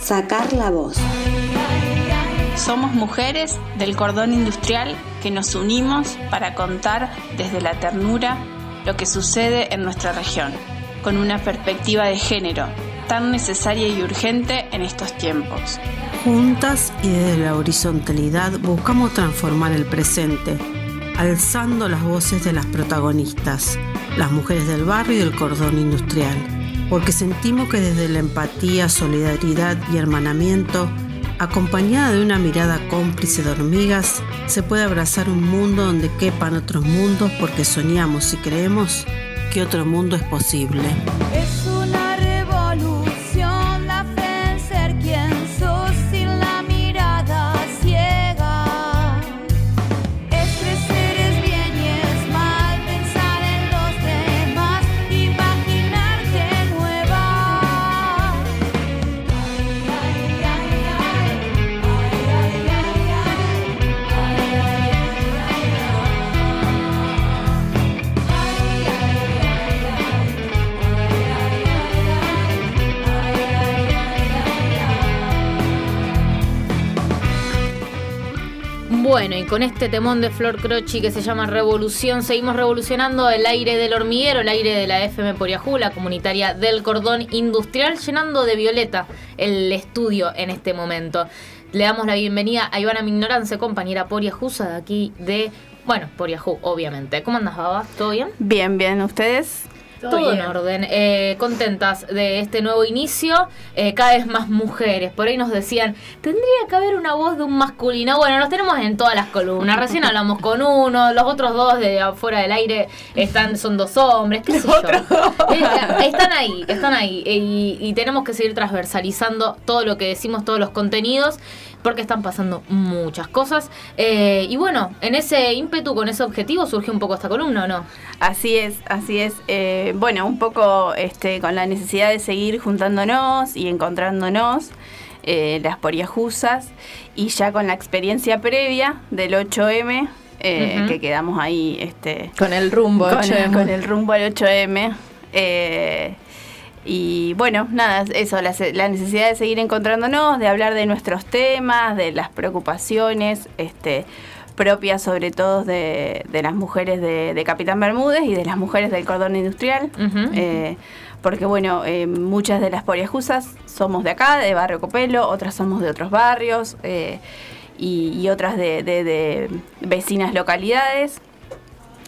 Sacar la voz. Somos mujeres del cordón industrial que nos unimos para contar desde la ternura lo que sucede en nuestra región, con una perspectiva de género tan necesaria y urgente en estos tiempos. Juntas y desde la horizontalidad buscamos transformar el presente, alzando las voces de las protagonistas, las mujeres del barrio y del cordón industrial, porque sentimos que desde la empatía, solidaridad y hermanamiento, acompañada de una mirada cómplice de hormigas, se puede abrazar un mundo donde quepan otros mundos porque soñamos y creemos que otro mundo es posible. Bueno, y con este temón de Flor Croci que se llama Revolución, seguimos revolucionando el aire del hormiguero, el aire de la FM Poriajú, la comunitaria del cordón industrial, llenando de violeta el estudio en este momento. Le damos la bienvenida a Ivana Mignorance, compañera Poriajusa de aquí de, bueno, Poriajú, obviamente. ¿Cómo andas, Baba? ¿Todo bien? Bien, bien. ¿Ustedes? Todo, en orden. Eh, contentas de este nuevo inicio. Eh, cada vez más mujeres. Por ahí nos decían, tendría que haber una voz de un masculino. Bueno, los tenemos en todas las columnas. Recién hablamos con uno, los otros dos de afuera del aire están, son dos hombres. ¿Qué sé yo? Eh, están ahí, están ahí. Y, y tenemos que seguir transversalizando todo lo que decimos, todos los contenidos porque están pasando muchas cosas. Eh, y bueno, en ese ímpetu, con ese objetivo, surgió un poco esta columna, ¿o no? Así es, así es. Eh, bueno, un poco este, con la necesidad de seguir juntándonos y encontrándonos. Eh, las poriajusas y ya con la experiencia previa del 8M que quedamos ahí este con el rumbo con, con el rumbo al 8M y bueno, nada, eso, la, necesidad de seguir encontrándonos, de hablar de nuestros temas, de las preocupaciones este, propias sobre todo de, las mujeres de, Capitán Bermúdez y de las mujeres del cordón industrial. Eh, porque bueno, eh, muchas de las poriajusas somos de acá, de Barrio Copelo, otras somos de otros barrios eh, y, otras de vecinas localidades.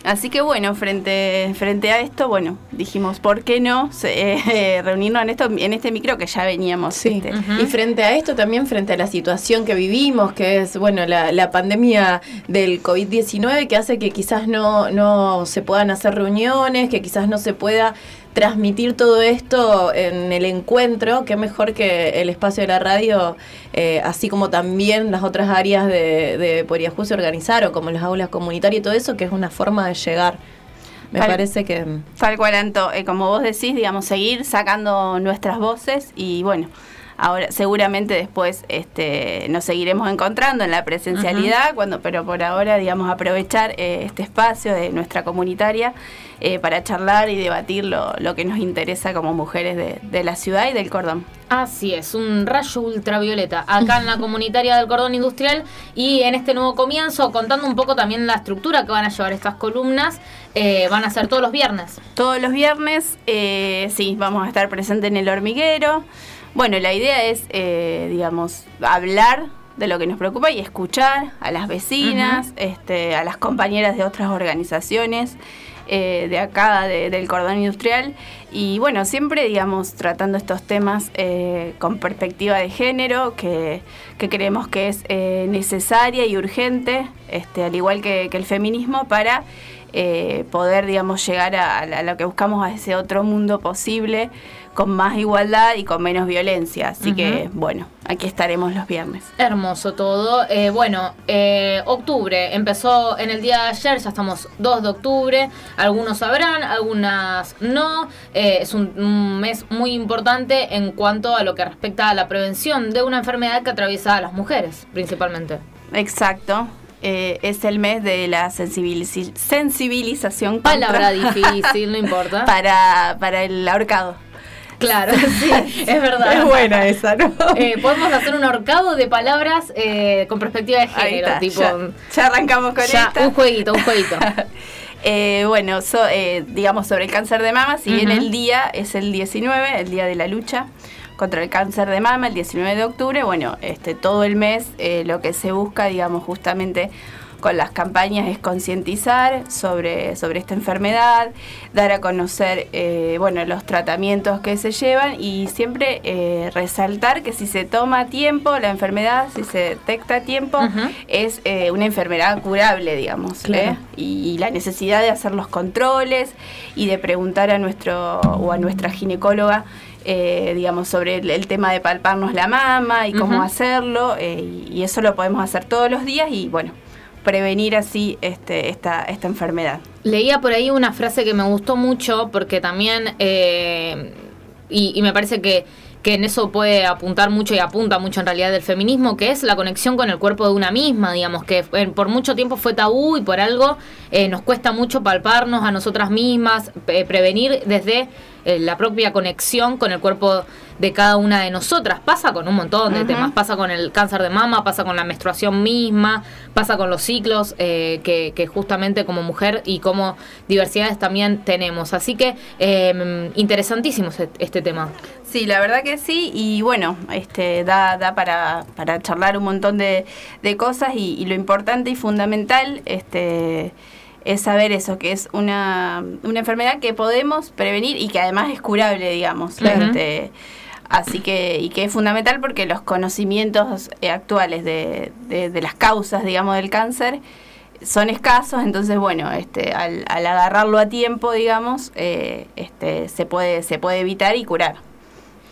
Así que bueno, frente, frente a esto, bueno, dijimos, ¿por qué no eh, reunirnos en esto en este micro que ya veníamos? Sí. Este, y frente a esto también, frente a la situación que vivimos, que es, bueno, la, la pandemia del COVID-19, que hace que quizás no, no se puedan hacer reuniones, que quizás no se pueda transmitir todo esto en el encuentro, qué mejor que el espacio de la radio, eh, así como también las otras áreas de, de Poriajú se organizaron, como las aulas comunitarias y todo eso, que es una forma de llegar. Me parece que... Tal cual, Anto, eh, como vos decís, digamos, seguir sacando nuestras voces y bueno, ahora seguramente después este, nos seguiremos encontrando en la presencialidad, cuando, pero por ahora, digamos, aprovechar eh, este espacio de nuestra comunitaria eh, para charlar y debatir lo, que nos interesa como mujeres de, la ciudad y del cordón. Así es, un rayo ultravioleta acá en la comunitaria del cordón industrial y en este nuevo comienzo contando un poco también la estructura que van a llevar estas columnas, eh, van a ser todos los viernes. Todos los viernes, eh, sí, vamos a estar presentes en el hormiguero. Bueno, la idea es, digamos, hablar de lo que nos preocupa y escuchar a las vecinas, este, a las compañeras de otras organizaciones. Eh, de acá, del cordón industrial. Y bueno, siempre, digamos, tratando estos temas eh, con perspectiva de género, que, creemos que es eh, necesaria y urgente, este, al igual que, que el feminismo, para poder, digamos, llegar a, a, lo que buscamos, a ese otro mundo posible con más igualdad y con menos violencia. Así que, bueno, aquí estaremos los viernes. Hermoso todo. Eh, bueno, eh, octubre empezó en el día de ayer, ya estamos 2 de octubre. Algunos sabrán, algunas no. Eh, es un, mes muy importante en cuanto a lo que respecta a la prevención de una enfermedad que atraviesa a las mujeres, principalmente. Exacto. Es el mes de la sensibilización. Palabra difícil, no importa. Para, para el ahorcado. Claro, sí, es verdad. Es buena esa, ¿no? Eh, podemos hacer un horcado de palabras eh, con perspectiva de género, está, tipo. ya, ya arrancamos con ya, esta. un jueguito, un jueguito. Eh, bueno, so- eh, digamos sobre el cáncer de mama, si bien el día es el 19, el día de la lucha contra el cáncer de mama, el 19 de octubre, bueno, este todo el mes eh, lo que se busca, digamos, justamente con las campañas es concientizar sobre, sobre esta enfermedad, dar a conocer eh, bueno, los tratamientos que se llevan y siempre eh, resaltar que si se toma tiempo la enfermedad, si se detecta a tiempo, es eh, una enfermedad curable, digamos. Claro. ¿eh? Y, la necesidad de hacer los controles y de preguntar a nuestro o a nuestra ginecóloga. Eh, digamos, sobre el, el tema de palparnos la mama y cómo hacerlo, eh, y, y eso lo podemos hacer todos los días y bueno, prevenir así este, esta, esta enfermedad. Leía por ahí una frase que me gustó mucho porque también, eh, y, y me parece que, que en eso puede apuntar mucho y apunta mucho en realidad del feminismo, que es la conexión con el cuerpo de una misma, digamos, que por mucho tiempo fue tabú y por algo eh, nos cuesta mucho palparnos a nosotras mismas, eh, prevenir desde eh, la propia conexión con el cuerpo de cada una de nosotras. Pasa con un montón de temas, pasa con el cáncer de mama, pasa con la menstruación misma, pasa con los ciclos eh, que, que justamente como mujer y como diversidades también tenemos. Así que eh, interesantísimo este, este tema. Sí, la verdad que sí, y bueno, este da, da para, para charlar un montón de, de cosas y, y lo importante y fundamental este, es saber eso, que es una, una enfermedad que podemos prevenir y que además es curable, digamos. Claro. Este, así que, y que es fundamental porque los conocimientos eh, actuales de, de, de las causas, digamos, del cáncer son escasos, entonces bueno, este, al, al agarrarlo a tiempo, digamos, eh, este, se puede, se puede evitar y curar.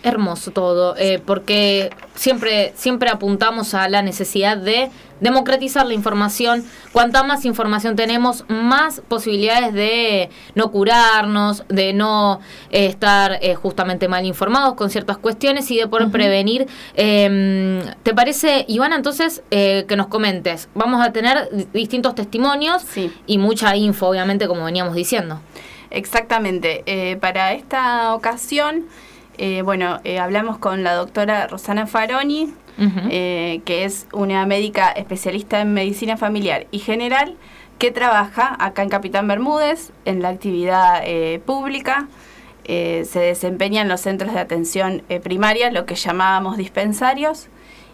Hermoso todo, eh, porque siempre, siempre apuntamos a la necesidad de democratizar la información. Cuanta más información tenemos, más posibilidades de no curarnos, de no eh, estar eh, justamente mal informados con ciertas cuestiones y de poder prevenir. Eh, ¿Te parece, Ivana, entonces eh, que nos comentes? Vamos a tener di- distintos testimonios Sí. y mucha info, obviamente, como veníamos diciendo. Exactamente. Eh, para esta ocasión, eh, bueno, eh, hablamos con la doctora Rosana Faroni, eh, que es una médica especialista en medicina familiar y general que trabaja acá en Capitán Bermúdez en la actividad pública. Se desempeña en los centros de atención primaria, lo que llamábamos dispensarios.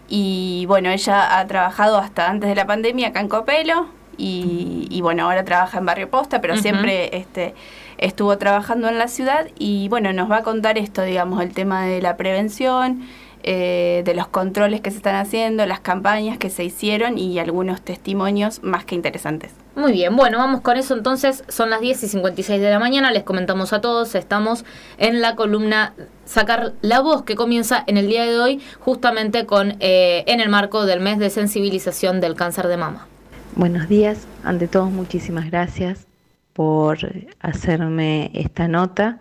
Y bueno, ella ha trabajado hasta antes de la pandemia acá en Copelo y, y bueno, ahora trabaja en Barrio Posta, pero siempre este, estuvo trabajando en la ciudad y bueno, nos va a contar esto, digamos, el tema de la prevención, eh, de los controles que se están haciendo, las campañas que se hicieron y algunos testimonios más que interesantes. Muy bien, bueno, vamos con eso entonces. Son las 10 y 56 de la mañana. Les comentamos a todos, estamos en la columna Sacar la voz que comienza en el día de hoy, justamente con eh, en el marco del mes de sensibilización del cáncer de mama. Buenos días, ante todo muchísimas gracias por hacerme esta nota.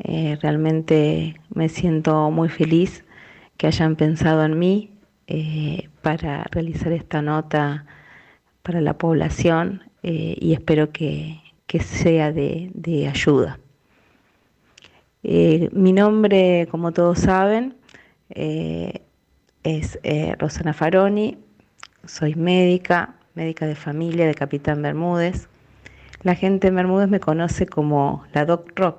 Eh, realmente me siento muy feliz que hayan pensado en mí eh, para realizar esta nota para la población eh, y espero que, que sea de, de ayuda. Mi nombre, como todos saben, es Rosana Faroni, soy médica, médica de familia de Capitán Bermúdez. La gente en Bermúdez me conoce como la Doc Rock.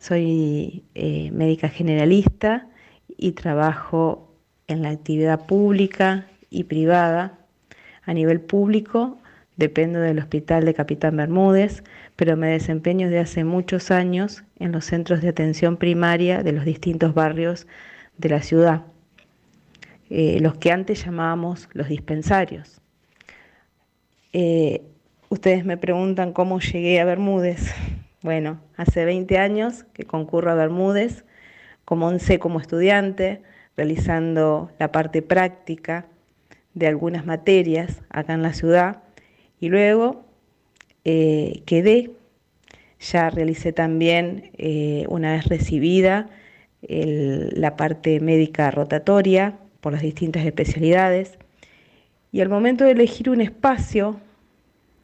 Soy eh, médica generalista y trabajo en la actividad pública y privada. A nivel público dependo del Hospital de Capitán Bermúdez, pero me desempeño desde hace muchos años en los centros de atención primaria de los distintos barrios de la ciudad, eh, los que antes llamábamos los dispensarios. Eh, ustedes me preguntan cómo llegué a Bermúdez. Bueno, hace 20 años que concurro a Bermúdez, comencé como estudiante, realizando la parte práctica de algunas materias acá en la ciudad y luego eh, quedé, ya realicé también, eh, una vez recibida, la parte médica rotatoria por las distintas especialidades y al momento de elegir un espacio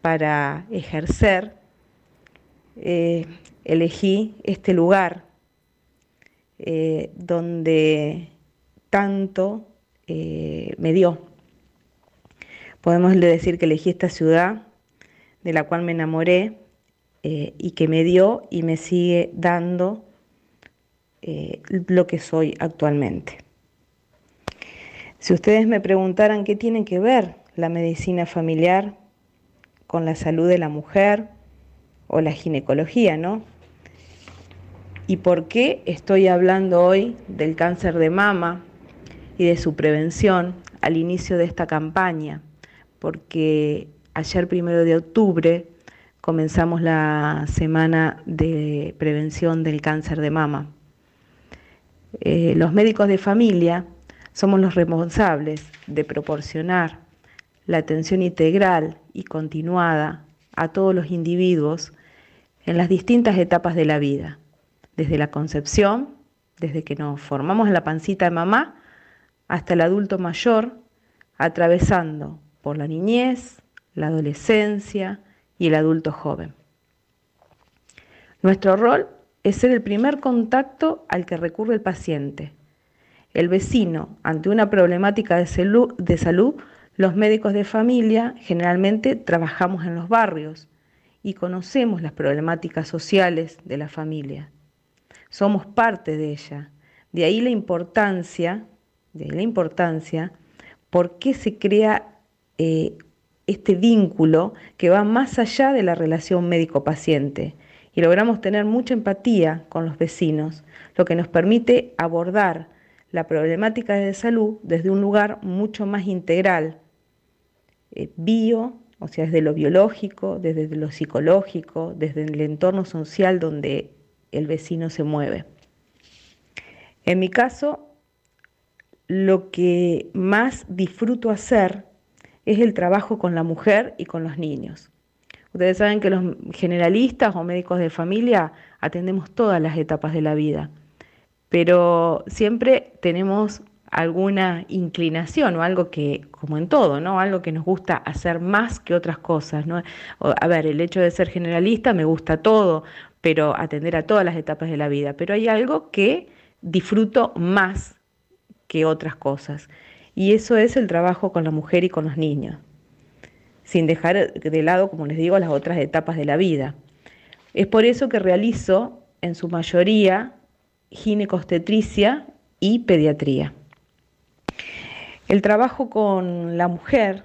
para ejercer, eh, elegí este lugar, eh, donde tanto eh, me dio. Podemos decir que elegí esta ciudad de la cual me enamoré y que me dio y me sigue dando lo que soy actualmente. Si ustedes me preguntaran qué tiene que ver la medicina familiar con la salud de la mujer o la ginecología, ¿no? ¿Y por qué estoy hablando hoy del cáncer de mama y de su prevención al inicio de esta campaña? Porque ayer primero de octubre comenzamos la semana de prevención del cáncer de mama. Eh, los médicos de familia somos los responsables de proporcionar la atención integral y continuada a todos los individuos en las distintas etapas de la vida desde la concepción, desde que nos formamos en la pancita de mamá, hasta el adulto mayor, atravesando por la niñez, la adolescencia y el adulto joven. Nuestro rol es ser el primer contacto al que recurre el paciente. El vecino, ante una problemática de de salud los médicos de familia generalmente trabajamos en los barrios y conocemos las problemáticas sociales de la familia somos parte de ella. De ahí la importancia, de la importancia, por qué se crea eh, este vínculo que va más allá de la relación médico-paciente y logramos tener mucha empatía con los vecinos, lo que nos permite abordar la problemática de salud desde un lugar mucho más integral, eh, bio, o sea, desde lo biológico, desde lo psicológico, desde el entorno social donde el vecino se mueve. En mi caso, lo que más disfruto hacer es el trabajo con la mujer y con los niños. Ustedes saben que los generalistas o médicos de familia atendemos todas las etapas de la vida, pero siempre tenemos alguna inclinación o algo que, como en todo, ¿no? Algo que nos gusta hacer más que otras cosas, ¿no? A ver, el hecho de ser generalista me gusta todo, pero atender a todas las etapas de la vida. Pero hay algo que disfruto más que otras cosas. Y eso es el trabajo con la mujer y con los niños, sin dejar de lado, como les digo, las otras etapas de la vida. Es por eso que realizo, en su mayoría, ginecostetricia y pediatría. El trabajo con la mujer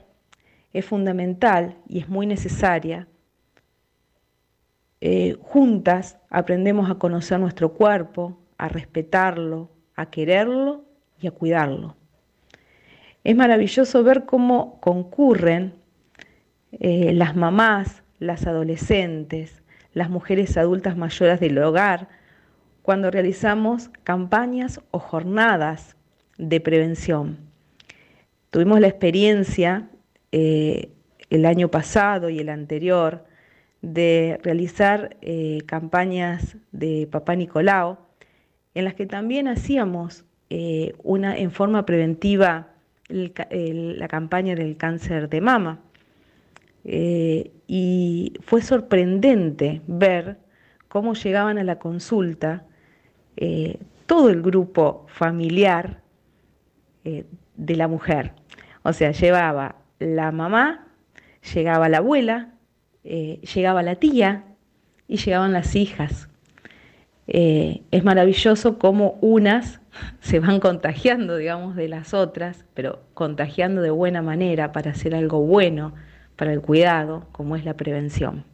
es fundamental y es muy necesaria eh, juntas aprendemos a conocer nuestro cuerpo, a respetarlo, a quererlo y a cuidarlo. Es maravilloso ver cómo concurren eh, las mamás, las adolescentes, las mujeres adultas mayores del hogar, cuando realizamos campañas o jornadas de prevención. Tuvimos la experiencia eh, el año pasado y el anterior de realizar eh, campañas de Papá Nicolau, en las que también hacíamos eh, una, en forma preventiva la campaña del cáncer de mama. Y fue sorprendente ver cómo llegaban a la consulta todo el grupo familiar de la mujer. O sea, llevaba la mamá, llegaba la abuela, eh, llegaba la tía y llegaban las hijas. Eh, es maravilloso cómo unas se van contagiando, digamos, de las otras, pero contagiando de buena manera para hacer algo bueno para el cuidado, como es la prevención.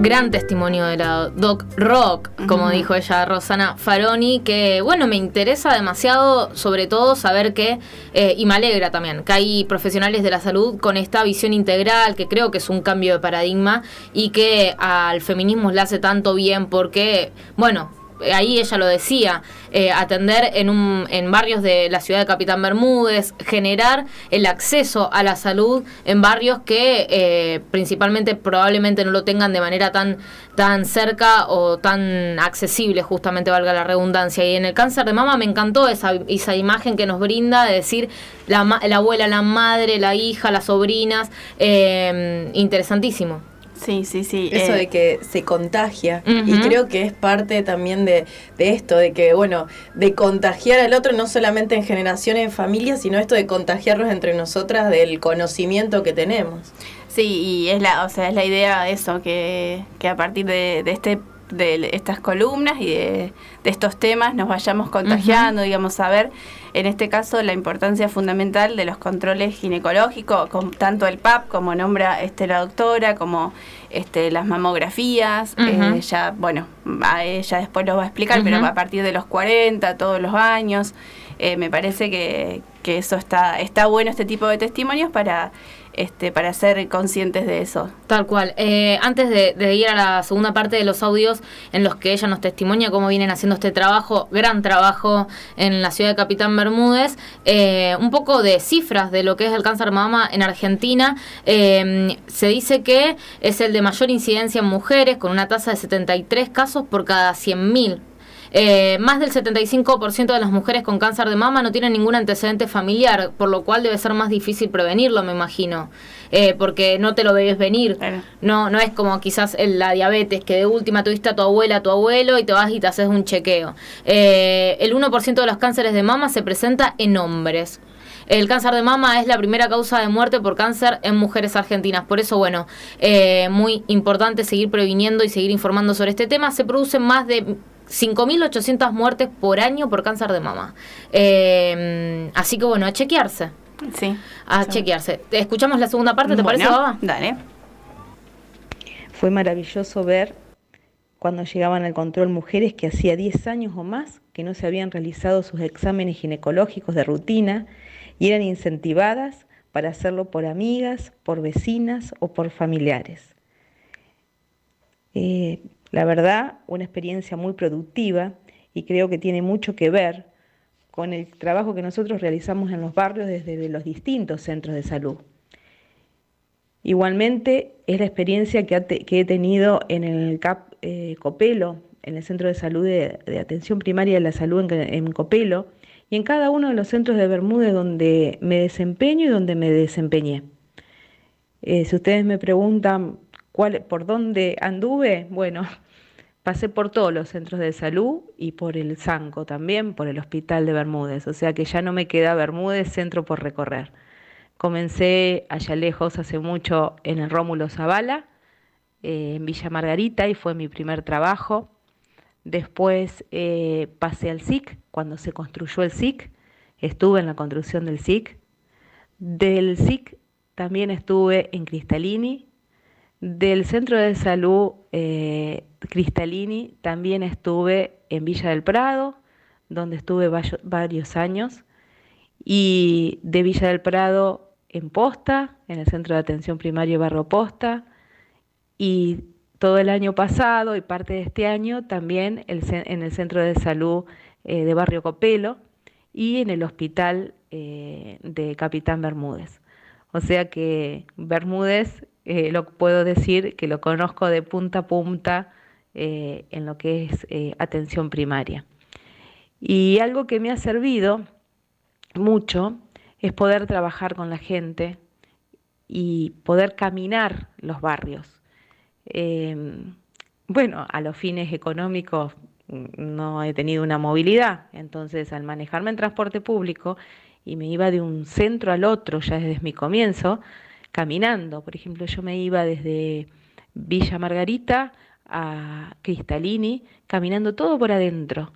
Gran testimonio de la Doc Rock, como dijo ella, Rosana Faroni, que bueno, me interesa demasiado, sobre todo saber que, eh, y me alegra también, que hay profesionales de la salud con esta visión integral, que creo que es un cambio de paradigma y que al feminismo le hace tanto bien porque, bueno, ahí ella lo decía, eh, atender en, un, en barrios de la ciudad de Capitán Bermúdez, generar el acceso a la salud en barrios que eh, principalmente probablemente no lo tengan de manera tan, tan cerca o tan accesible, justamente valga la redundancia. Y en el cáncer de mama me encantó esa, esa imagen que nos brinda de decir la, la abuela, la madre, la hija, las sobrinas, eh, interesantísimo. Sí, sí, sí. Eso eh, de que se contagia. Y creo que es parte también de, de esto, de que, bueno, de contagiar al otro, no solamente en generaciones, en familias, sino esto de contagiarnos entre nosotras del conocimiento que tenemos. Sí, y es la, o sea, es la idea eso, que, que a partir de, de este de estas columnas y de, de estos temas nos vayamos contagiando, digamos, a ver, en este caso, la importancia fundamental de los controles ginecológicos, con tanto el PAP, como nombra este, la doctora, como este, las mamografías, eh, ya, bueno, a ella después lo va a explicar, pero a partir de los 40, todos los años, eh, me parece que, que eso está, está bueno, este tipo de testimonios, para, este, para ser conscientes de eso. Tal cual. Eh, antes de, ir a la segunda parte de los audios en los que ella nos testimonia cómo vienen haciendo este trabajo, gran trabajo en la ciudad de Capitán Bermúdez, eh, un poco de cifras de lo que es el cáncer mama en Argentina. Eh, se dice que es el de mayor incidencia en mujeres, con una tasa de 73 casos por cada 100.000 eh, más del 75% de las mujeres con cáncer de mama no tienen ningún antecedente familiar, por lo cual debe ser más difícil prevenirlo, me imagino, Eh, porque no te lo debes venir. Claro. No, no es como quizás el- la diabetes, que de última tuviste a tu abuela, a tu abuelo y te vas y te haces un chequeo. Eh, el 1% de los cánceres de mama se presenta en hombres. El cáncer de mama es la primera causa de muerte por cáncer en mujeres argentinas. Por eso, bueno, eh, muy importante seguir previniendo y seguir informando sobre este tema. Se producen más de 5.800 muertes por año por cáncer de mama. Eh, así que, bueno, a chequearse. Sí. A Sí. chequearse. Escuchamos la segunda parte, ¿te parece, Bueno, Baba? Dale. Fue maravilloso ver cuando llegaban al control mujeres que hacía 10 años o más que no se habían realizado sus exámenes ginecológicos de rutina y eran incentivadas para hacerlo por amigas, por vecinas o por familiares. Eh, la verdad, una experiencia muy productiva y creo que tiene mucho que ver con el trabajo que nosotros realizamos en los barrios desde los distintos centros de salud. Igualmente, es la experiencia que, he tenido en el CAP eh, Copelo, en el Centro de Salud de, Atención Primaria de la Salud en, en Copelo, y en cada uno de los centros de Bermúdez donde me desempeño y donde me desempeñé. Eh, si ustedes me preguntan por dónde anduve, bueno, pasé por todos los centros de salud y por el Sanco también, por el Hospital de Bermúdez, o sea que ya no me queda Bermúdez centro por recorrer. Comencé allá lejos hace mucho en el Rómulo Zavala, eh, en Villa Margarita, y fue mi primer trabajo. Después eh, pasé al SIC, cuando se construyó el SIC, estuve en la construcción del SIC. Del SIC también estuve en Cristalini. Del Centro de Salud eh, Cristalini también estuve en Villa del Prado, donde estuve varios años. Y de Villa del Prado en Posta, en el Centro de Atención Primaria Barro Posta. Y todo el año pasado y parte de este año también en el Centro de Salud eh, de Barrio Copelo y en el Hospital eh, de Capitán Bermúdez. O sea que Bermúdez, eh, lo puedo decir que lo conozco de punta a punta eh, en lo que es eh, atención primaria. Y algo que me ha servido mucho es poder trabajar con la gente y poder caminar los barrios. Eh, bueno, a los fines económicos no he tenido una movilidad, entonces al manejarme en transporte público y me iba de un centro al otro ya desde mi comienzo, caminando. Por ejemplo, yo me iba desde Villa Margarita a Cristalini, caminando todo por adentro.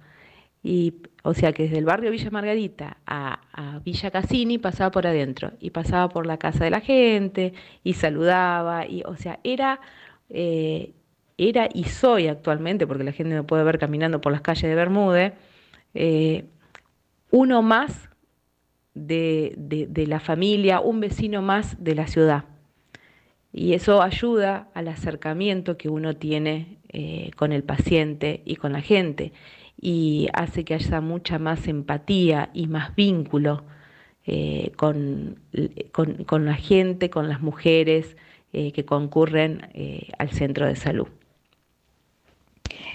Y, o sea que desde el barrio Villa Margarita a, Villa Cassini pasaba por adentro y pasaba por la casa de la gente y saludaba. Y, o sea, era, eh, era y soy actualmente, porque la gente me puede ver caminando por las calles de Bermúdez, eh, uno más de, de, la familia, un vecino más de la ciudad. Y eso ayuda al acercamiento que uno tiene eh, con el paciente y con la gente y hace que haya mucha más empatía y más vínculo eh, con, con, con, la gente, con las mujeres eh, que concurren eh, al centro de salud.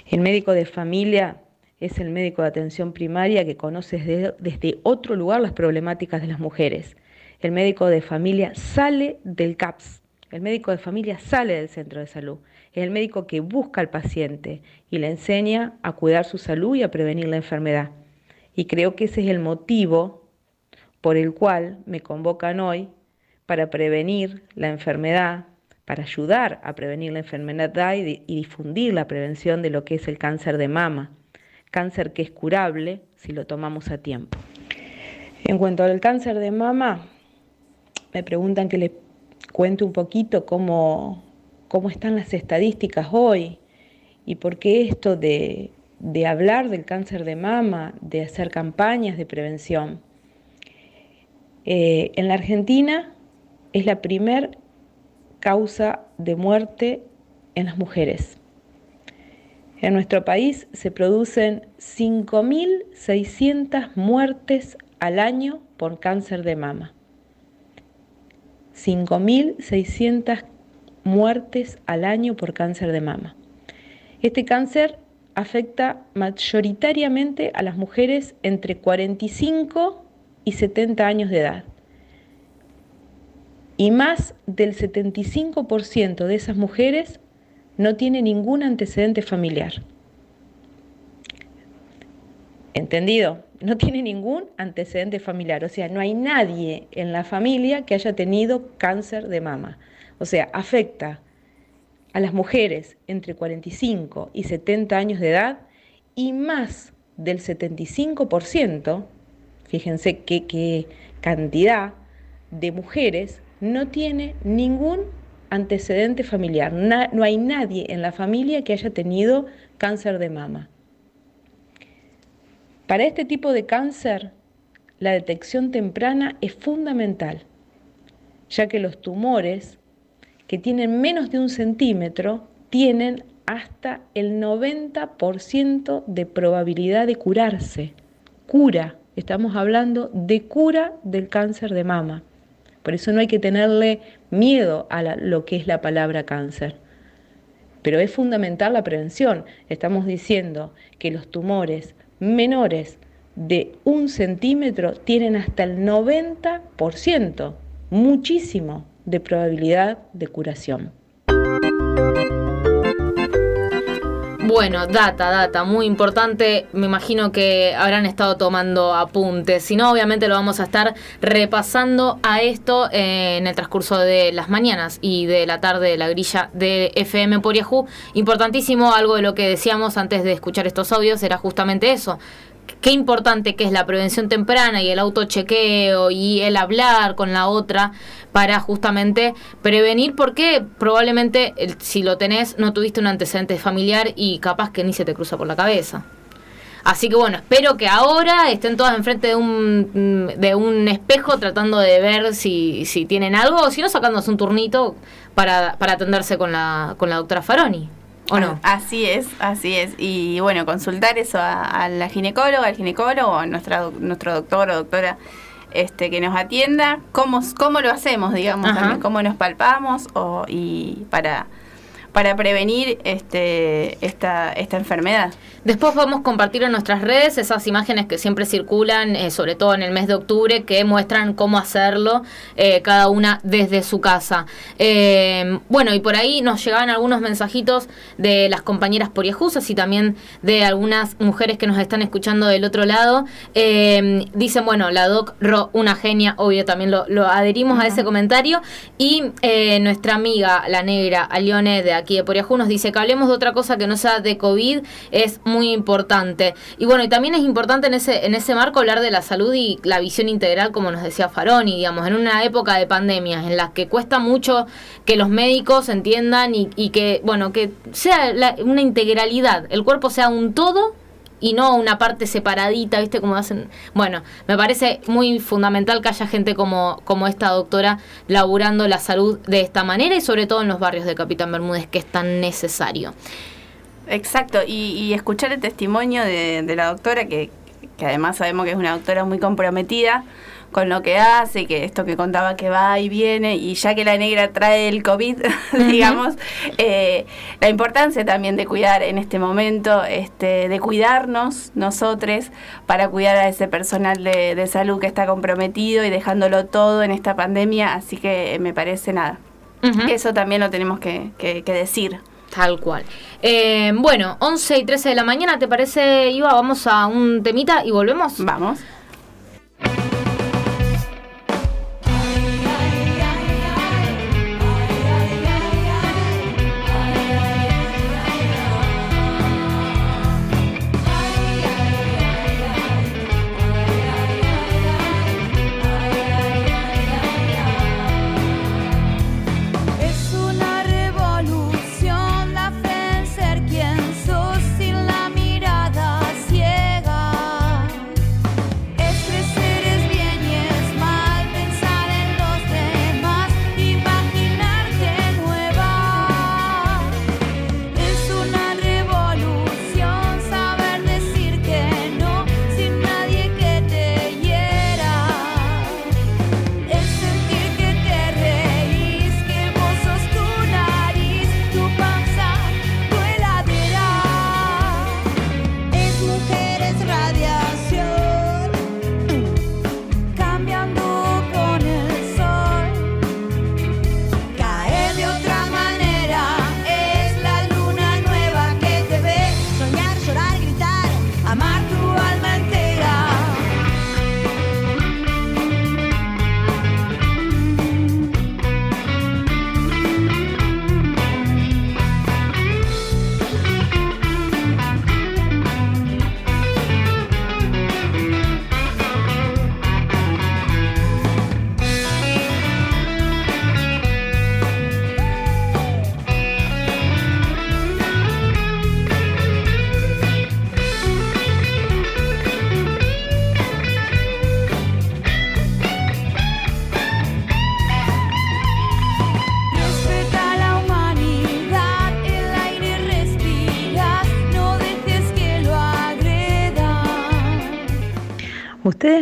El médico de familia es el médico de atención primaria que conoce desde, desde otro lugar las problemáticas de las mujeres. El médico de familia sale del CAPS El médico de familia sale del centro de salud. Es el médico que busca al paciente y le enseña a cuidar su salud y a prevenir la enfermedad. Y creo que ese es el motivo por el cual me convocan hoy para prevenir la enfermedad, para ayudar a prevenir la enfermedad y, difundir la prevención de lo que es el cáncer de mama, cáncer que es curable si lo tomamos a tiempo. En cuanto al cáncer de mama, me preguntan que le cuente un poquito cómo, cómo están las estadísticas hoy y por qué esto de, de hablar del cáncer de mama, de hacer campañas de prevención. Eh, en la Argentina es la primer causa de muerte en las mujeres. En nuestro país se producen 5.600 muertes al año por cáncer de mama. 5.600 muertes al año por cáncer de mama. Este cáncer afecta mayoritariamente a las mujeres entre 45 y 70 años de edad. Y más del 75% de esas mujeres no tiene ningún antecedente familiar. ¿Entendido? no tiene ningún antecedente familiar, o sea, no hay nadie en la familia que haya tenido cáncer de mama. O sea, afecta a las mujeres entre 45 y 70 años de edad y más del 75%, fíjense qué, cantidad de mujeres no tiene ningún antecedente familiar. no hay nadie en la familia que haya tenido cáncer de mama. Para este tipo de cáncer, la detección temprana es fundamental, ya que los tumores que tienen menos de un centímetro tienen hasta el 90% de probabilidad de curarse. Cura, estamos hablando de cura del cáncer de mama. Por eso no hay que tenerle miedo a lo que es la palabra cáncer. Pero es fundamental la prevención. Estamos diciendo que los tumores menores de un centímetro tienen hasta el 90%, muchísimo, de probabilidad de curación. Bueno, data, data, muy importante. Me imagino que habrán estado tomando apuntes. Si no, obviamente lo vamos a estar repasando a esto en el transcurso de las mañanas y de la tarde de la grilla de FM por Yahoo. Importantísimo, algo de lo que decíamos antes de escuchar estos audios era justamente eso qué importante que es la prevención temprana y el autochequeo y el hablar con la otra para justamente prevenir porque probablemente si lo tenés no tuviste un antecedente familiar y capaz que ni se te cruza por la cabeza. Así que bueno, espero que ahora estén todas enfrente de un, de un espejo tratando de ver si, si tienen algo o si no sacándose un turnito para, para atenderse con la, con la doctora Faroni. ¿O no? Así es, así es. Y bueno, consultar eso a, la ginecóloga, al ginecólogo, a nuestra, nuestro doctor o doctora este, que nos atienda, cómo, cómo lo hacemos, digamos, también, cómo nos palpamos o, y para para prevenir este, esta, esta enfermedad. Después vamos a compartir en nuestras redes esas imágenes que siempre circulan, eh, sobre todo en el mes de octubre, que muestran cómo hacerlo eh, cada una desde su casa. Eh, bueno, y por ahí nos llegaban algunos mensajitos de las compañeras poriajusas y también de algunas mujeres que nos están escuchando del otro lado. dicen, bueno, la doc Ro, una genia, obvio, también lo, adherimos a ese comentario. Y nuestra amiga, la negra, Alione, de aquí aquí de Poriajú nos dice que hablemos de otra cosa que no sea de COVID, es muy importante. Y bueno, y también es importante en ese, en ese marco hablar de la salud y la visión integral, como nos decía Faroni, digamos, en una época de pandemias en las que cuesta mucho que los médicos entiendan y, que, bueno, que sea una integralidad, el cuerpo sea un todo y no una parte separadita, ¿viste? Como hacen. Bueno, me parece muy fundamental que haya gente como, como esta doctora laburando la salud de esta manera y sobre todo en los barrios de Capitán Bermúdez, que es tan necesario. Exacto, y, escuchar el testimonio de, de la doctora, que, que además sabemos que es una doctora muy comprometida con lo que hace, que esto que contaba que va y viene, y ya que la negra trae el COVID, digamos, eh, la importancia también de cuidar en este momento, este, de cuidarnos nosotros para cuidar a ese personal de, de salud que está comprometido y dejándolo todo en esta pandemia, así que me parece nada Eso también lo tenemos que, que, decir. Tal cual. Eh, bueno, 11 y 13 de la mañana, ¿te parece, Iva? Vamos a un temita y volvemos. Vamos.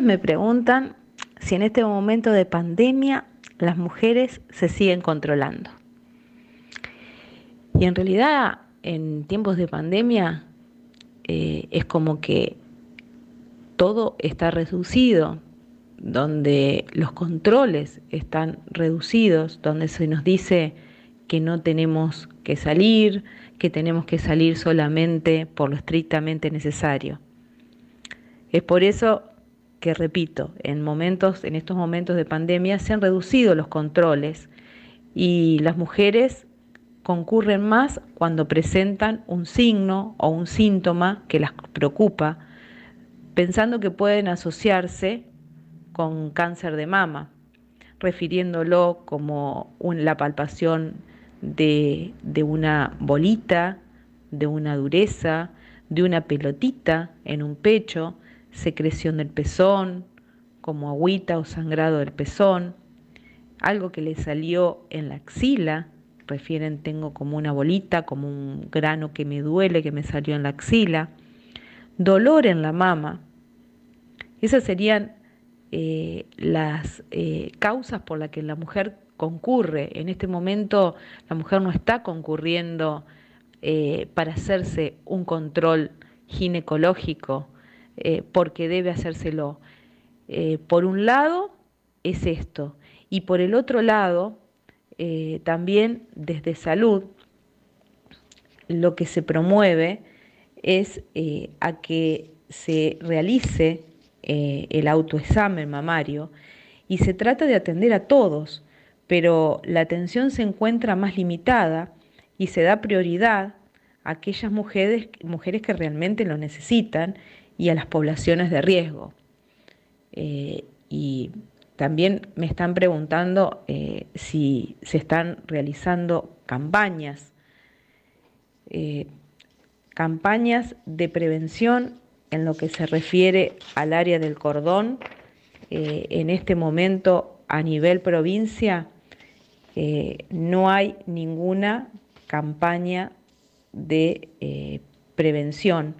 Me preguntan si en este momento de pandemia las mujeres se siguen controlando. Y en realidad en tiempos de pandemia eh, es como que todo está reducido, donde los controles están reducidos, donde se nos dice que no tenemos que salir, que tenemos que salir solamente por lo estrictamente necesario. Es por eso que repito, en momentos, en estos momentos de pandemia se han reducido los controles y las mujeres concurren más cuando presentan un signo o un síntoma que las preocupa, pensando que pueden asociarse con cáncer de mama, refiriéndolo como la palpación de, de una bolita, de una dureza, de una pelotita en un pecho, secreción del pezón, como agüita o sangrado del pezón, algo que le salió en la axila, refieren tengo como una bolita, como un grano que me duele, que me salió en la axila, dolor en la mama. Esas serían eh, las eh, causas por las que la mujer concurre. En este momento la mujer no está concurriendo eh, para hacerse un control ginecológico eh, porque debe hacérselo. Eh, por un lado es esto, y por el otro lado, eh, también desde salud, lo que se promueve es a que se realice el autoexamen mamario y se trata de atender a todos, pero la atención se encuentra más limitada y se da prioridad a aquellas mujeres, mujeres que realmente lo necesitan y a las poblaciones de riesgo. Eh, y también me están preguntando eh, si se están realizando campañas, eh, campañas de prevención en lo que se refiere al área del cordón. en este momento, a nivel provincia, no hay ninguna campaña de prevención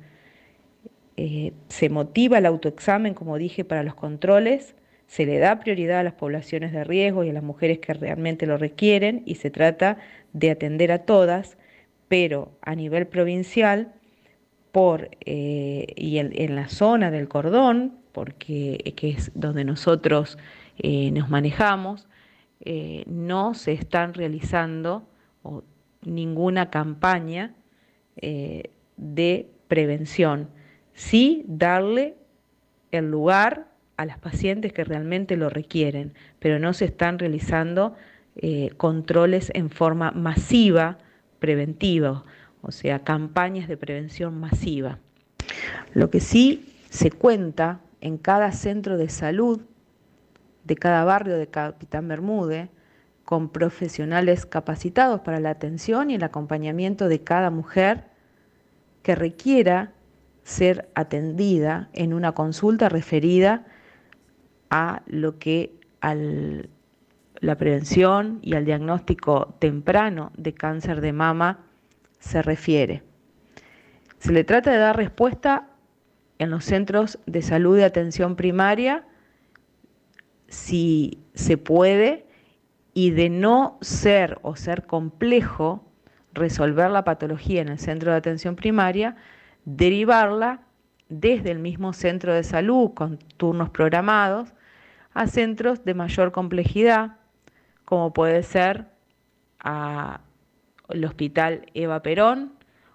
eh, se motiva el autoexamen, como dije, para los controles, se le da prioridad a las poblaciones de riesgo y a las mujeres que realmente lo requieren y se trata de atender a todas, pero a nivel provincial por, eh, y en, la zona del cordón, porque que es donde nosotros eh, nos manejamos, eh, no se están realizando ninguna campaña eh, de prevención. Sí darle el lugar a las pacientes que realmente lo requieren, pero no se están realizando eh, controles en forma masiva preventiva, o sea, campañas de prevención masiva. Lo que sí se cuenta en cada centro de salud de cada barrio de Capitán Bermúdez, con profesionales capacitados para la atención y el acompañamiento de cada mujer que requiera ser atendida en una consulta referida a lo que al la prevención y al diagnóstico temprano de cáncer de mama se refiere. Se le trata de dar respuesta en los centros de salud de atención primaria si se puede y de no ser o ser complejo resolver la patología en el centro de atención primaria, derivarla desde el mismo centro de salud con turnos programados a centros de mayor complejidad, como puede ser al Hospital Eva Perón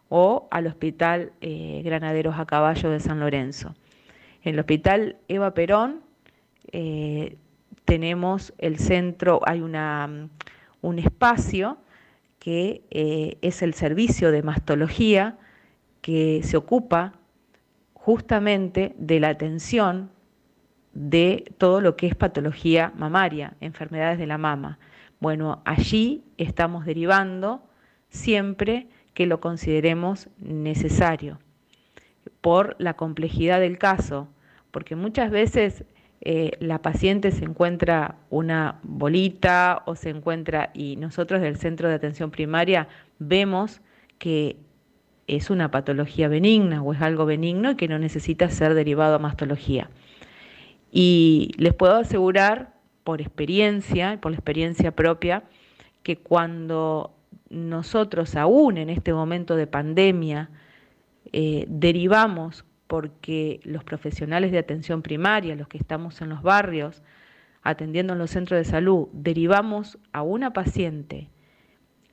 o al Hospital eh, Granaderos a Caballo de San Lorenzo. En el Hospital Eva Perón eh, tenemos el centro, hay una, un espacio que eh, es el servicio de mastología que se ocupa justamente de la atención de todo lo que es patología mamaria, enfermedades de la mama. Bueno, allí estamos derivando siempre que lo consideremos necesario por la complejidad del caso, porque muchas veces eh, la paciente se encuentra una bolita o se encuentra, y nosotros del centro de atención primaria vemos que es una patología benigna o es algo benigno y que no necesita ser derivado a mastología. Y les puedo asegurar por experiencia, por la experiencia propia, que cuando nosotros aún en este momento de pandemia eh, derivamos porque los profesionales de atención primaria, los que estamos en los barrios, atendiendo en los centros de salud, derivamos a una paciente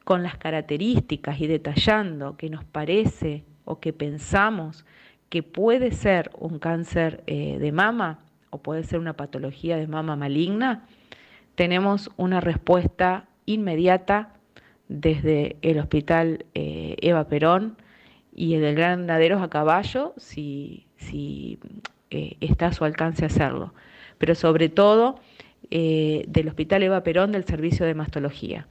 con las características y detallando que nos parece o que pensamos que puede ser un cáncer eh, de mama o puede ser una patología de mama maligna, tenemos una respuesta inmediata desde el Hospital eh, Eva Perón, y el del Granaderos a caballo si, si eh, está a su alcance hacerlo. Pero sobre todo del Hospital Eva Perón del Servicio de Mastología.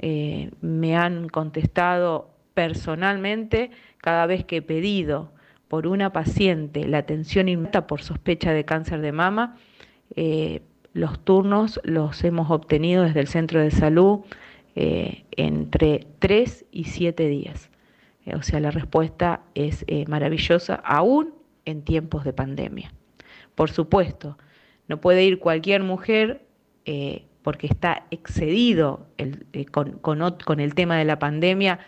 Eh, me han contestado personalmente cada vez que he pedido por una paciente la atención inmediata por sospecha de cáncer de mama, los turnos los hemos obtenido desde el centro de salud entre 3 y 7 días. Eh, o sea, la respuesta es eh, maravillosa aún en tiempos de pandemia. Por supuesto, no puede ir cualquier mujer eh, porque está excedido con, el tema de la pandemia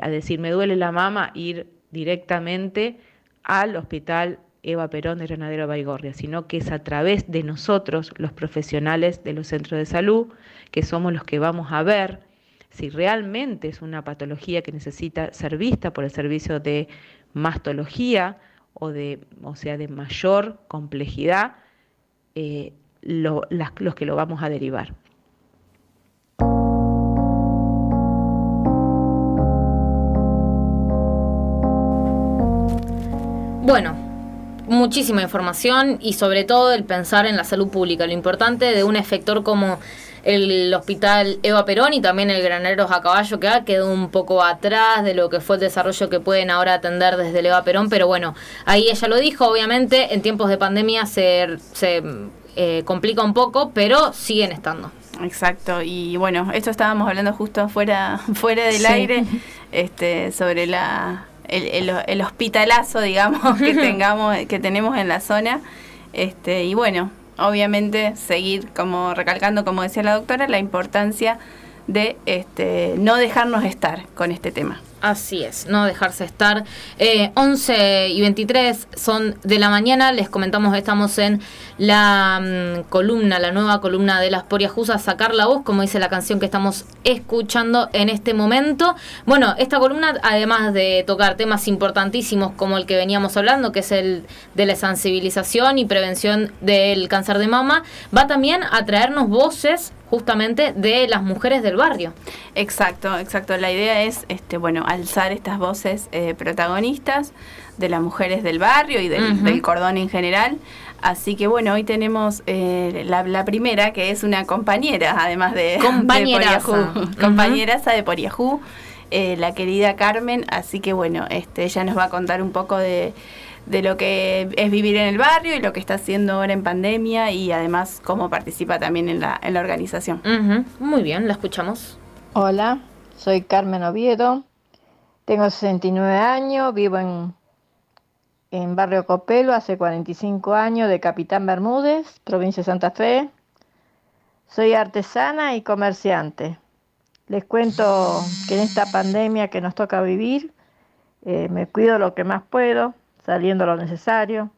a decir me duele la mama, ir directamente al hospital Eva Perón de Granadero Baigorria, sino que es a través de nosotros, los profesionales de los centros de salud, que somos los que vamos a ver si realmente es una patología que necesita ser vista por el servicio de mastología o, de, o sea, de mayor complejidad, eh, los que lo vamos a derivar. Bueno, muchísima información y sobre todo el pensar en la salud pública, lo importante de un efector como el hospital Eva Perón y también el Graneros a Caballo que ha quedado un poco atrás de lo que fue el desarrollo que pueden ahora atender desde el Eva Perón, pero bueno, ahí ella lo dijo, obviamente en tiempos de pandemia se eh, complica un poco, pero siguen estando. Exacto, y bueno, esto estábamos hablando justo fuera, fuera del aire, este, sobre la el, el, hospitalazo, digamos, que tengamos, que tenemos en la zona. Este, y bueno, obviamente seguir como recalcando, como decía la doctora, la importancia de este, no dejarnos estar con este tema. Así es, no dejarse estar. 11 eh, y 23 son de la mañana, les comentamos, estamos en la mm, columna, la nueva columna de las Poriajusas, Sacar la Voz, como dice la canción que estamos escuchando en este momento. Bueno, esta columna, además de tocar temas importantísimos como el que veníamos hablando, que es el de la sensibilización y prevención del cáncer de mama, va también a traernos voces justamente de las mujeres del barrio. Exacto, exacto. La idea es, este, bueno, alzar estas voces eh, protagonistas de las mujeres del barrio y del, cordón en general. Así que bueno, hoy tenemos eh, la, primera, que es una compañera, además de, compañeraza. de Poriajú, eh, la querida Carmen. Así que bueno, este, ella nos va a contar un poco de de lo que es vivir en el barrio y lo que está haciendo ahora en pandemia y además cómo participa también en la, en la organización. Muy bien, la escuchamos. Hola, soy Carmen Oviedo, tengo 69 años, vivo en, en Barrio Copelo hace 45 años, de Capitán Bermúdez, provincia de Santa Fe. Soy artesana y comerciante. Les cuento que en esta pandemia que nos toca vivir, eh, me cuido lo que más puedo, saliendo lo necesario.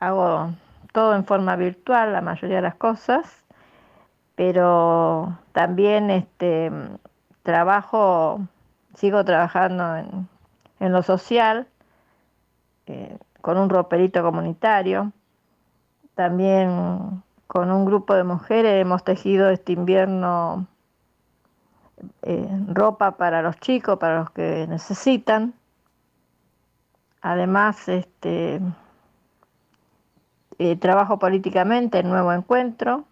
Hago todo en forma virtual, la mayoría de las cosas, pero también este, trabajo, sigo trabajando en, lo social, eh, con un roperito comunitario. También con un grupo de mujeres hemos tejido este invierno eh, ropa para los chicos, para los que necesitan. Además, este, eh, trabajo políticamente en Nuevo Encuentro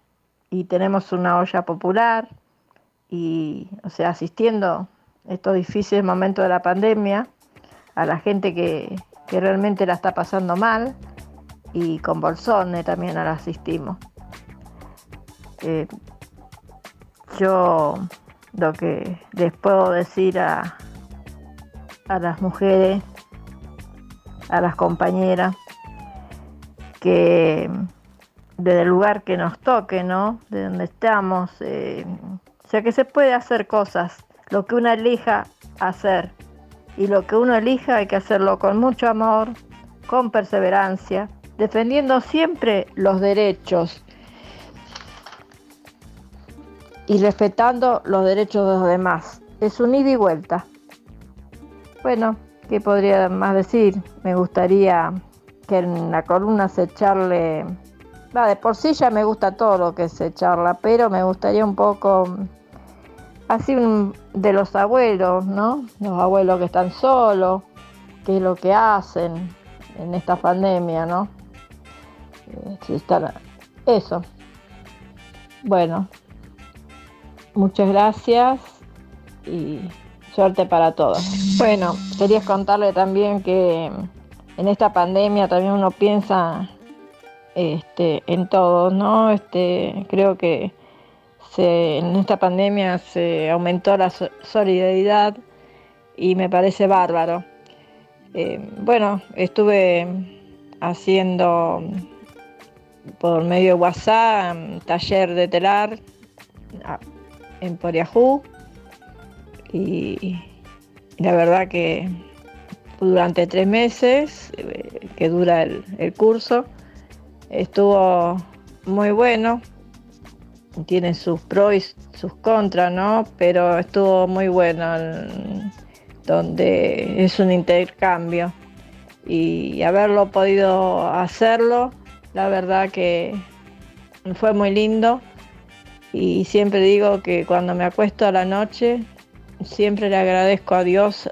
y tenemos una olla popular y, o sea, asistiendo estos difíciles momentos de la pandemia a la gente que, realmente la está pasando mal y con Bolsone también la asistimos. Eh, yo lo que les puedo decir a, a las mujeres a las compañeras que desde el lugar que nos toque, ¿no? De donde estamos, eh, o sea que se puede hacer cosas, lo que uno elija hacer y lo que uno elija hay que hacerlo con mucho amor, con perseverancia, defendiendo siempre los derechos y respetando los derechos de los demás. Es un ida y vuelta. Bueno, ¿Qué podría más decir? Me gustaría que en la columna se echarle... Va, de por sí ya me gusta todo lo que se charla, pero me gustaría un poco así de los abuelos, ¿no? Los abuelos que están solos, qué es lo que hacen en esta pandemia, ¿no? Eh, eso. Bueno, muchas gracias y Suerte para todos. Bueno, quería contarle también que en esta pandemia también uno piensa este, en todo, ¿no? Este, creo que en esta pandemia se aumentó la solidaridad y me parece bárbaro. Eh, bueno, estuve haciendo por medio de WhatsApp taller de telar en Poriajú y la verdad que durante tres meses eh, que dura el, curso estuvo muy bueno. Tiene sus pros y sus contras no pero estuvo muy bueno donde es un intercambio. Y haberlo podido hacerlo la verdad que fue muy lindo. Y siempre digo que cuando me acuesto a la noche siempre le agradezco a Dios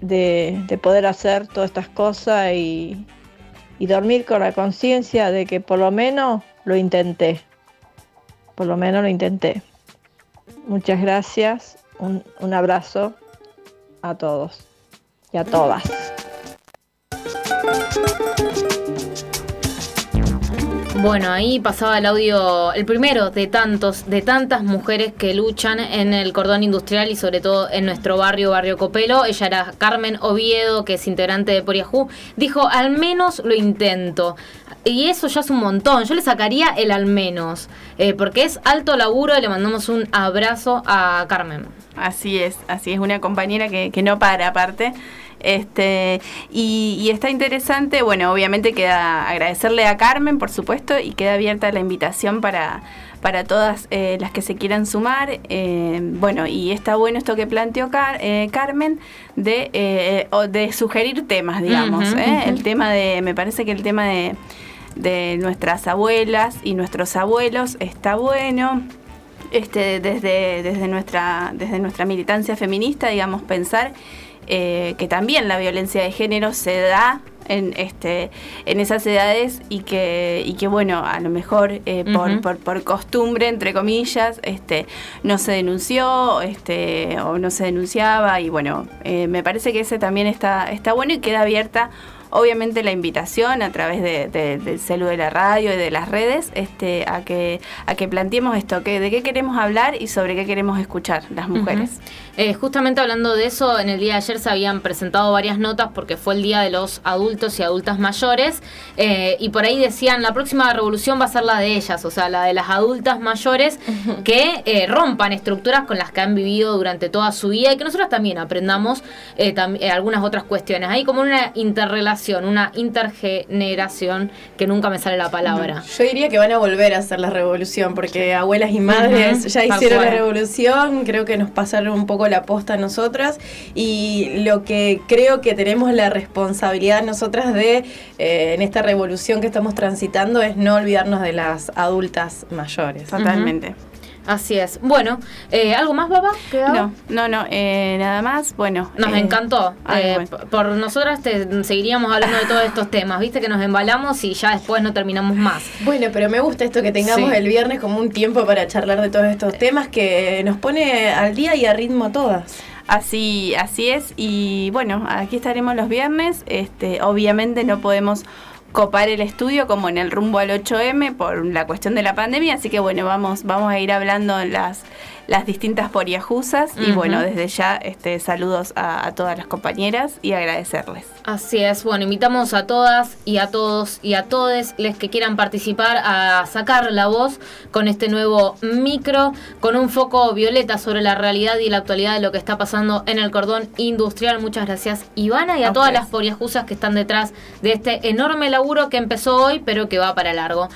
de, poder hacer todas estas cosas y, dormir con la conciencia de que por lo menos lo intenté. Por lo menos lo intenté. Muchas gracias. Un, abrazo a todos y a todas. Bueno, ahí pasaba el audio, el primero de tantos, de tantas mujeres que luchan en el cordón industrial y sobre todo en nuestro barrio, Barrio Copelo. Ella era Carmen Oviedo, que es integrante de Poriajú. Dijo, al menos lo intento. Y eso ya es un montón. Yo le sacaría el al menos, eh, porque es alto laburo y le mandamos un abrazo a Carmen. Así es, así es, una compañera que, que no para aparte. Este, y, está interesante, bueno, obviamente queda agradecerle a Carmen, por supuesto, y queda abierta la invitación para, para todas eh, las que se quieran sumar. Eh, bueno, y está bueno esto que planteó eh, Carmen de, de sugerir temas, digamos. El tema de, me parece que el tema de, de nuestras abuelas y nuestros abuelos está bueno. Este, desde, desde, nuestra, desde nuestra militancia feminista, digamos, pensar eh, que también la violencia de género se da en este en esas edades y que y que bueno a lo mejor eh, por, por, costumbre entre comillas este no se denunció este o no se denunciaba y bueno eh, me parece que ese también está está bueno y queda abierta obviamente la invitación a través de, del celu de la radio y de las redes este, a, que, a que planteemos esto, que, de qué queremos hablar y sobre qué queremos escuchar las mujeres. Eh, justamente hablando de eso, en el día de ayer se habían presentado varias notas porque fue el día de los adultos y adultas mayores eh, y por ahí decían la próxima revolución va a ser la de ellas, o sea, la de las adultas mayores que eh, rompan estructuras con las que han vivido durante toda su vida y que nosotros también aprendamos algunas otras cuestiones. Hay como una interrelación una intergeneración que nunca me sale la palabra. Yo diría que van a volver a hacer la revolución, porque abuelas y madres ya hicieron la revolución, creo que nos pasaron un poco la posta a nosotras, y lo que creo que tenemos la responsabilidad nosotras de, eh, en esta revolución que estamos transitando, es no olvidarnos de las adultas mayores. Totalmente. Así es. Bueno, eh, ¿algo más, papá? No, no, no, eh, nada más. Bueno. Nos eh, encantó. Por nosotras te, seguiríamos hablando de todos estos temas. Viste que nos embalamos y ya después no terminamos más. Bueno, pero me gusta esto que tengamos el viernes como un tiempo para charlar de todos estos temas que nos pone al día y a ritmo a todas. Así, así es. Y bueno, aquí estaremos los viernes. Este, obviamente no podemos copar el estudio como en el rumbo al 8M por la cuestión de la pandemia, así que bueno, vamos, vamos a ir hablando en las las distintas poriajusas y bueno, desde ya este, saludos a, todas las compañeras y agradecerles. Así es, bueno, invitamos a todas y a todos y a todes les que quieran participar a sacar la voz con este nuevo micro, con un foco violeta sobre la realidad y la actualidad de lo que está pasando en el cordón industrial. Muchas gracias Ivana y a, todas las poriajusas que están detrás de este enorme laburo que empezó hoy pero que va para largo.